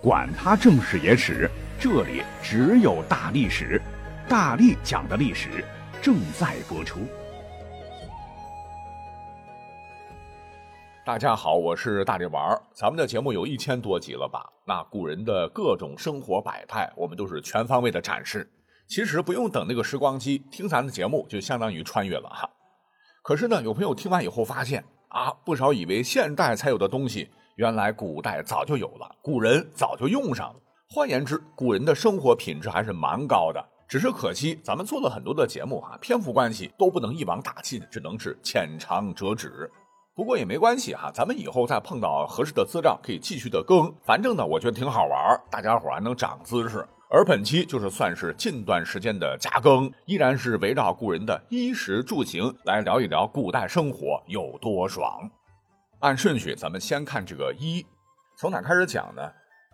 管他正史野史，这里只有大历史，大力讲的历史正在播出。大家好，我是大力丸儿。咱们的节目有一千多集了吧？那古人的各种生活百态，我们都是全方位的展示。其实不用等那个时光机，听咱的节目就相当于穿越了哈。可是呢，有朋友听完以后发现啊，不少以为现代才有的东西。原来古代早就有了，古人早就用上了。换言之，古人的生活品质还是蛮高的。只是可惜，咱们做了很多的节目啊，篇幅关系都不能一网打尽，只能是浅尝辄止。不过也没关系哈，咱们以后再碰到合适的资料，可以继续的更。反正呢，我觉得挺好玩，大家伙还能长姿势。而本期就是算是近段时间的加更，依然是围绕古人的衣食住行来聊一聊古代生活有多爽。按顺序，咱们先看这个一，从哪开始讲呢？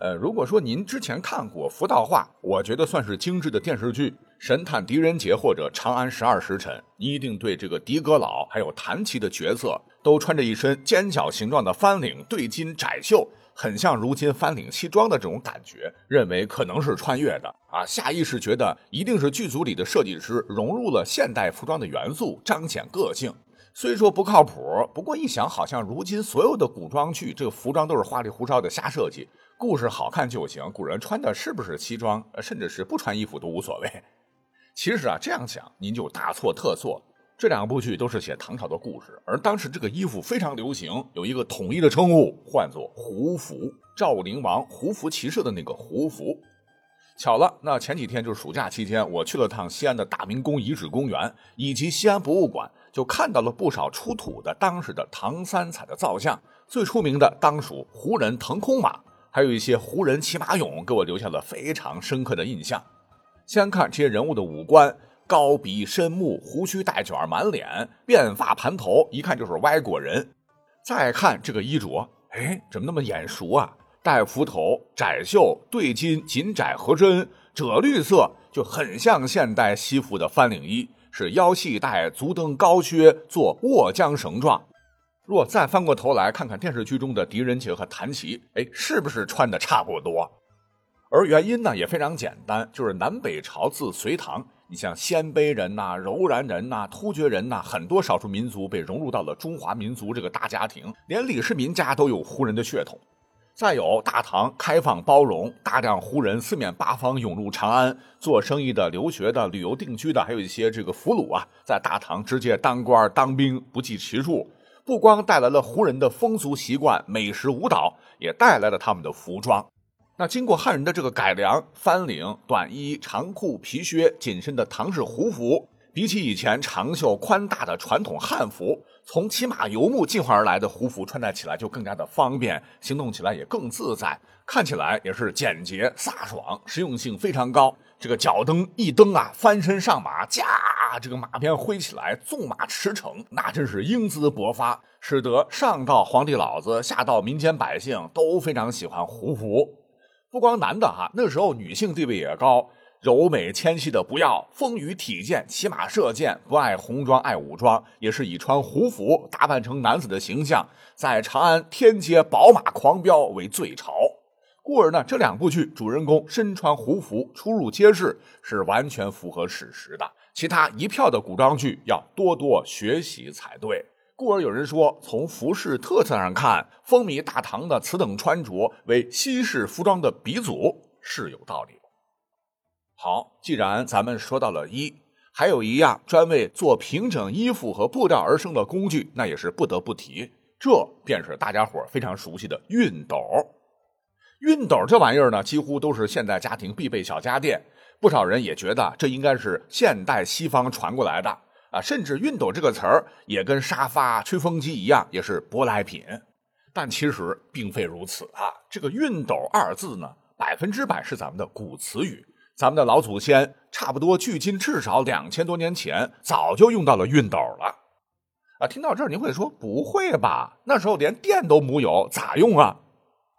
呃，如果说您之前看过福道话，我觉得算是精致的电视剧《神探狄仁杰》或者《长安十二时辰》，你一定对这个狄阁老还有谭琪的角色都穿着一身尖角形状的翻领对襟窄袖，很像如今翻领西装的这种感觉，认为可能是穿越的啊，下意识觉得一定是剧组里的设计师融入了现代服装的元素，彰显个性。虽说不靠谱，不过一想，好像如今所有的古装剧，这个服装都是花里胡哨的瞎设计，故事好看就行。古人穿的是不是西装，甚至是不穿衣服都无所谓。其实啊，这样想您就大错特错。这两部剧都是写唐朝的故事，而当时这个衣服非常流行，有一个统一的称呼，唤作胡服。赵灵王胡服骑射的那个胡服。巧了，那前几天就是暑假期间，我去了趟西安的大明宫遗址公园以及西安博物馆。就看到了不少出土的当时的唐三彩的造像，最出名的当属胡人腾空马，还有一些胡人骑马俑，给我留下了非常深刻的印象。先看这些人物的五官：高鼻深目，胡须带卷，满脸辫发盘头，一看就是歪国人。再看这个衣着，哎，怎么那么眼熟啊？带幞头，窄袖，对襟紧窄合身，赭绿色，就很像现代西服的翻领衣。是腰系带，足蹬高靴，做卧缰绳状。若再翻过头来看看电视剧中的狄仁杰和谭琪，哎，是不是穿的差不多？而原因呢也非常简单，就是南北朝自隋唐，你像鲜卑人呐、柔然人呐、突厥人呐，很多少数民族被融入到了中华民族这个大家庭，连李世民家都有胡人的血统。再有大唐开放包容，大量胡人四面八方涌入长安做生意的、留学的、旅游定居的，还有一些这个俘虏啊，在大唐直接当官当兵不计其数。不光带来了胡人的风俗习惯、美食舞蹈，也带来了他们的服装。那经过汉人的这个改良，翻领、短衣、长裤、皮靴、紧身的唐式胡服。比起以前长袖宽大的传统汉服，从骑马游牧进化而来的胡服穿戴起来就更加的方便，行动起来也更自在，看起来也是简洁飒爽，实用性非常高。这个脚蹬一蹬啊，翻身上马，驾，这个马鞭挥起来，纵马驰骋，那真是英姿勃发，使得上到皇帝老子，下到民间百姓都非常喜欢胡服。不光男的哈，那时候女性地位也高。柔美纤细的不要，丰腴体健，骑马射箭，不爱红装爱武装，也是以穿胡服打扮成男子的形象，在长安天街宝马狂飙为最潮。故而呢，这两部剧主人公身穿胡服出入街市，是完全符合史实的。其他一票的古装剧要多多学习才对。故而有人说，从服饰特色上看，风靡大唐的此等穿着为西式服装的鼻祖，是有道理。好，既然咱们说到了衣，还有一样专为做平整衣服和布料而生的工具，那也是不得不提，这便是大家伙非常熟悉的熨斗。熨斗这玩意儿呢，几乎都是现代家庭必备小家电，不少人也觉得这应该是现代西方传过来的啊，甚至熨斗这个词儿也跟沙发、吹风机一样，也是舶来品。但其实并非如此啊，这个熨斗二字呢，百分之百是咱们的古词语。咱们的老祖先差不多距今至少两千多年前，早就用到了熨斗了。啊，听到这儿您会说不会吧？那时候连电都木有，咋用啊？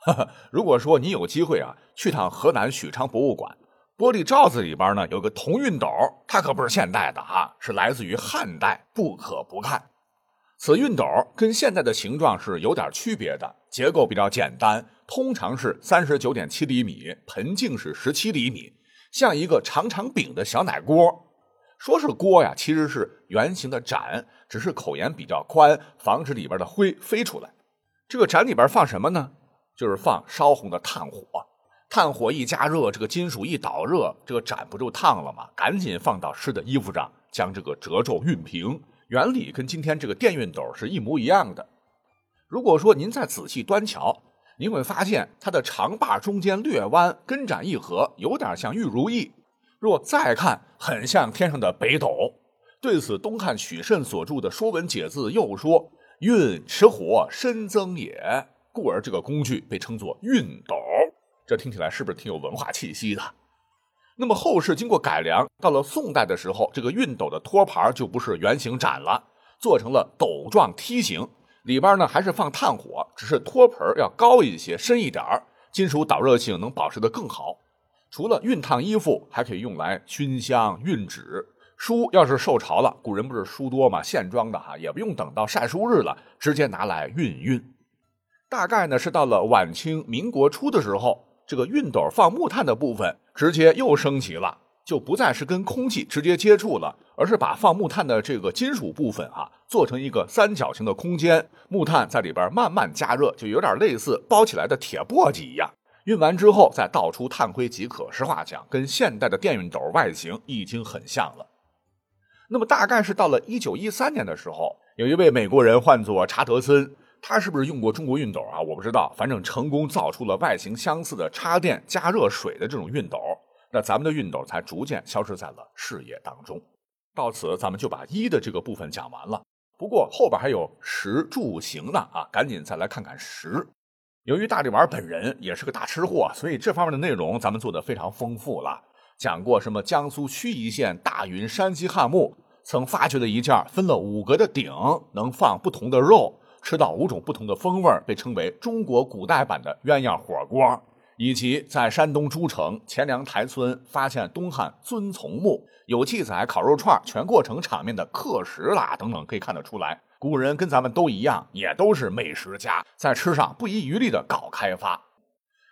如果说你有机会啊，去趟河南许昌博物馆，玻璃罩子里边呢有个铜熨斗，它可不是现代的哈，是来自于汉代，不可不看。此熨斗跟现在的形状是有点区别的，结构比较简单，通常是三十九点七厘米，盆径是十七厘米，像一个长长柄的小奶锅。说是锅呀，其实是圆形的盏，只是口沿比较宽，防止里边的灰飞出来。这个盏里边放什么呢？就是放烧红的炭火。炭火一加热，这个金属一导热，这个盏不就烫了吗？赶紧放到湿的衣服上，将这个褶皱熨平。原理跟今天这个电熨斗是一模一样的。如果说您再仔细端瞧，您会发现它的长把中间略弯，根盏一合，有点像玉如意。若再看，很像天上的北斗。对此，东汉许慎所著的《说文解字》又说：“运持火，深增也。”故而这个工具被称作熨斗。这听起来是不是挺有文化气息的？那么后世经过改良，到了宋代的时候，这个熨斗的托盘就不是圆形盏了，做成了斗状梯形，里边呢还是放炭火，只是托盆要高一些、深一点金属导热性能保持的更好。除了熨烫衣服，还可以用来熏香、熨纸。书要是受潮了，古人不是书多嘛，线装的哈，也不用等到晒书日了，直接拿来熨熨。大概呢是到了晚清民国初的时候，这个熨斗放木炭的部分直接又升级了，就不再是跟空气直接接触了，而是把放木炭的这个金属部分啊做成一个三角形的空间，木炭在里边慢慢加热，就有点类似包起来的铁簸箕一样。熨完之后再倒出炭灰即可。实话讲，跟现代的电熨斗外形已经很像了。那么大概是到了一九一三年的时候，有一位美国人唤作查德森，他是不是用过中国熨斗啊？我不知道，反正成功造出了外形相似的插电加热水的这种熨斗。那咱们的熨斗才逐渐消失在了视野当中。到此，咱们就把一的这个部分讲完了。不过后边还有食住行呢啊，赶紧再来看看食。由于大力丸本人也是个大吃货，所以这方面的内容咱们做的非常丰富了。讲过什么江苏盱眙县大云山西汉墓曾发掘的一件分了五格的鼎，能放不同的肉，吃到五种不同的风味，被称为中国古代版的鸳鸯火锅。以及在山东诸城钱粮台村发现东汉尊从墓，有记载烤肉串全过程场面的刻石啦等等，可以看得出来。古人跟咱们都一样，也都是美食家，在吃上不遗余力的搞开发。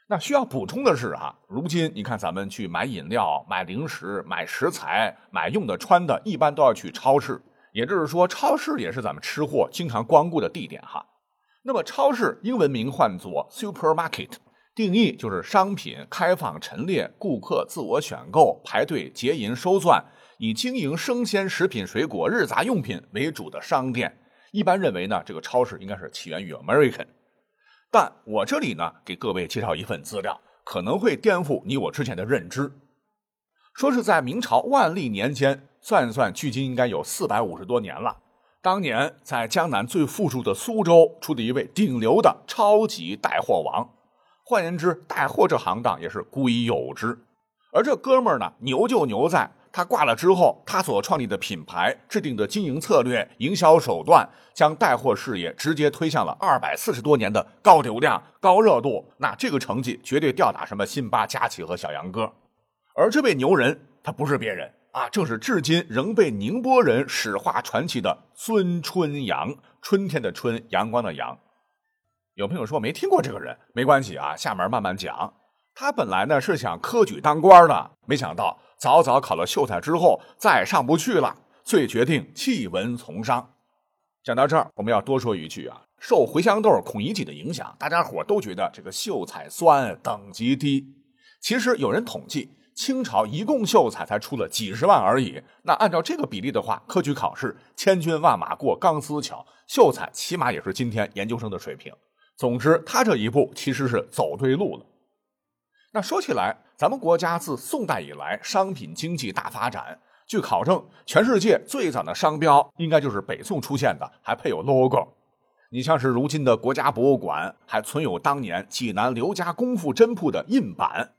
那需要补充的是啊，如今你看咱们去买饮料、买零食、买食材、买用的穿的，一般都要去超市。也就是说，超市也是咱们吃货经常光顾的地点哈。那么，超市英文名唤作 supermarket，定义就是商品开放陈列，顾客自我选购，排队结银收算，以经营生鲜食品、水果、日杂用品为主的商店。一般认为呢，这个超市应该是起源于 American，但我这里呢给各位介绍一份资料，可能会颠覆你我之前的认知。说是在明朝万历年间，算一算，距今应该有四百五十多年了。当年在江南最富庶的苏州，出的一位顶流的超级带货王。换言之，带货这行当也是古已有之。而这哥们儿呢，牛就牛在。他挂了之后，他所创立的品牌、制定的经营策略、营销手段，将带货事业直接推向了二百四十多年的高流量、高热度。那这个成绩绝对吊打什么辛巴、佳琪和小杨哥。而这位牛人，他不是别人啊，正是至今仍被宁波人史话传奇的孙春阳。春天的春，阳光的阳。有朋友说没听过这个人，没关系啊，下面慢慢讲。他本来呢是想科举当官的，没想到。早早考了秀才之后，再上不去了，所以决定弃文从商。讲到这儿，我们要多说一句啊，受茴香豆、孔乙己的影响，大家伙都觉得这个秀才酸，等级低。其实有人统计，清朝一共秀才才出了几十万而已。那按照这个比例的话，科举考试千军万马过钢丝桥，秀才起码也是今天研究生的水平。总之，他这一步其实是走对路了。那说起来，咱们国家自宋代以来，商品经济大发展。据考证，全世界最早的商标应该就是北宋出现的，还配有 logo。你像是如今的国家博物馆，还存有当年济南刘家功夫针铺的印版，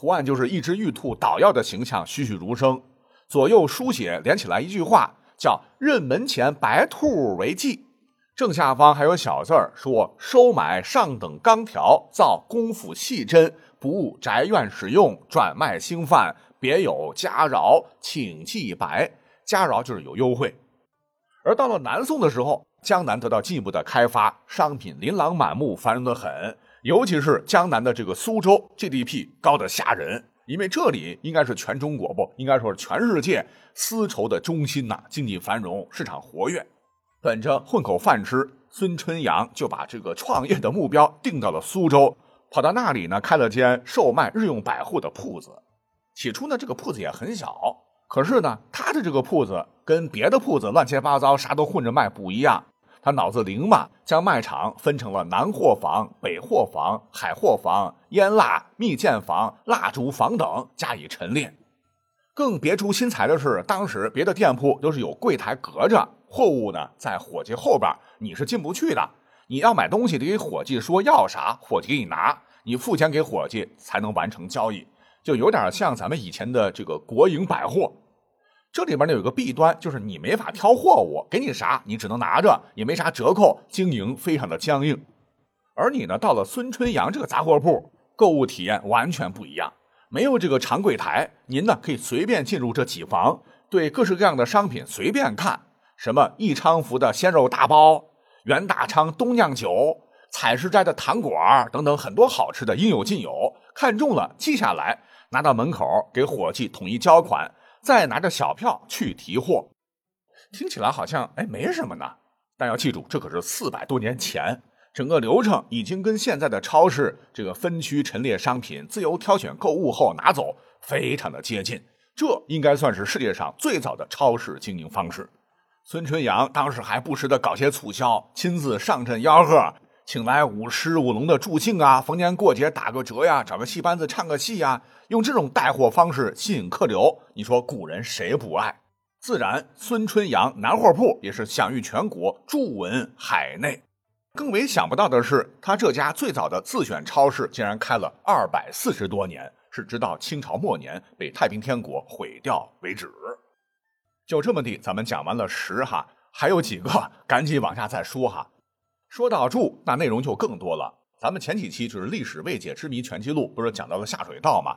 图案就是一只玉兔捣药的形象，栩栩如生。左右书写连起来一句话，叫“认门前白兔为记”。正下方还有小字儿说：“收买上等钢条，造功夫细针。”不误宅院使用，转卖兴贩，别有加饶，请记白。加饶就是有优惠。而到了南宋的时候，江南得到进一步的开发，商品琳琅满目，繁荣的很。尤其是江南的这个苏州，GDP 高的吓人，因为这里应该是全中国不，应该说是全世界丝绸的中心呐，经济繁荣，市场活跃。本着混口饭吃，孙春阳就把这个创业的目标定到了苏州，跑到那里呢，开了间售卖日用百货的铺子。起初呢，这个铺子也很小，可是呢，他的这个铺子跟别的铺子乱七八糟，啥都混着卖不一样。他脑子灵嘛，将卖场分成了南货房、北货房、海货房、腌蜡、蜜饯房、蜡烛房等加以陈列。更别出心裁的是，当时别的店铺都是有柜台隔着，货物呢在伙计后边，你是进不去的。你要买东西得给伙计说要啥，伙计给你拿，你付钱给伙计才能完成交易，就有点像咱们以前的这个国营百货。这里边呢有个弊端，就是你没法挑货物，给你啥你只能拿着，也没啥折扣，经营非常的僵硬。而你呢，到了孙春阳这个杂货铺，购物体验完全不一样，没有这个长柜台，您呢可以随便进入这几房，对各式各样的商品随便看，什么益昌福的鲜肉大包、袁大昌东酿酒、采石斋的糖果等等，很多好吃的应有尽有。看中了记下来，拿到门口给伙计统一交款。再拿着小票去提货，听起来好像哎没什么呢，但要记住，这可是四百多年前，整个流程已经跟现在的超市这个分区陈列商品、自由挑选购物后拿走非常的接近。这应该算是世界上最早的超市经营方式。孙春阳当时还不时的搞些促销，亲自上阵吆喝。请来舞狮舞龙的助兴啊，逢年过节打个折呀，找个戏班子唱个戏呀，用这种带货方式吸引客流，你说古人谁不爱？自然，孙春阳南货铺也是享誉全国，著文海内。更为想不到的是，他这家最早的自选超市竟然开了二百四十多年，是直到清朝末年被太平天国毁掉为止。就这么地，咱们讲完了十哈，还有几个，赶紧往下再说哈。说到住，那内容就更多了。咱们前几期就是《历史未解之谜全记录》，不是讲到了下水道吗？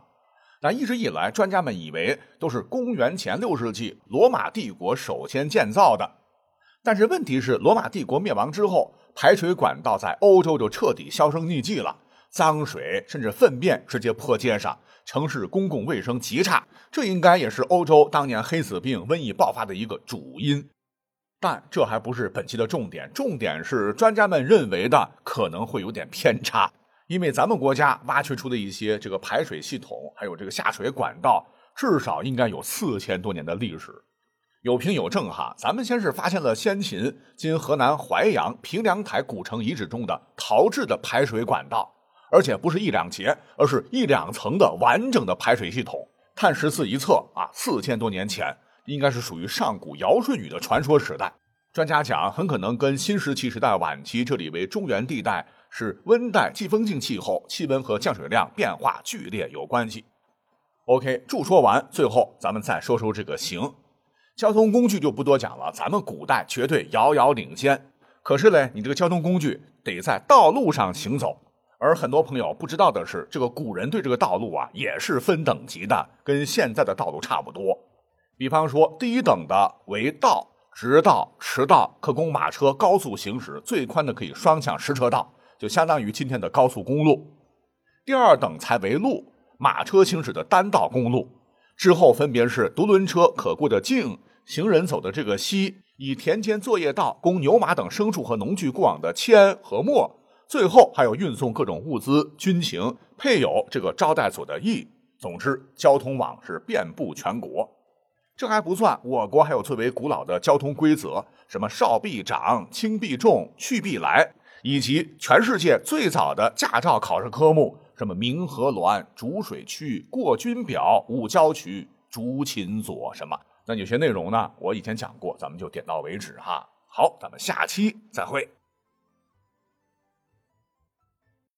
那一直以来，专家们以为都是公元前六世纪罗马帝国首先建造的。但是问题是，罗马帝国灭亡之后，排水管道在欧洲就彻底销声匿迹了，脏水甚至粪便直接泼街上，城市公共卫生极差。这应该也是欧洲当年黑死病瘟疫爆发的一个主因。但这还不是本期的重点，重点是专家们认为的可能会有点偏差，因为咱们国家挖掘出的一些这个排水系统，还有这个下水管道，至少应该有四千多年的历史。有凭有证哈，咱们先是发现了先秦今河南淮阳平凉台古城遗址中的陶制的排水管道，而且不是一两节，而是一两层的完整的排水系统。碳十四一测啊，四千多年前。应该是属于上古尧舜禹的传说时代，专家讲很可能跟新石器时代晚期这里为中原地带，是温带季风性气候，气温和降水量变化剧烈有关系。OK，注说完，最后咱们再说说这个行，交通工具就不多讲了，咱们古代绝对遥遥领先。可是嘞，你这个交通工具得在道路上行走，而很多朋友不知道的是，这个古人对这个道路啊也是分等级的，跟现在的道路差不多。比方说，第一等的为道，直道、驰道，可供马车高速行驶；最宽的可以双向十车道，就相当于今天的高速公路。第二等才为路，马车行驶的单道公路。之后分别是独轮车可过的径，行人走的这个溪，以田间作业道供牛马等牲畜和农具过往的阡和陌。最后还有运送各种物资、军情，配有这个招待所的驿。总之，交通网是遍布全国。这还不算，我国还有最为古老的交通规则，什么少必长、轻必重、去必来，以及全世界最早的驾照考试科目，什么明和峦、逐水区、过军表、五交渠、逐秦左什么。那有些内容呢，我以前讲过，咱们就点到为止哈。好，咱们下期再会。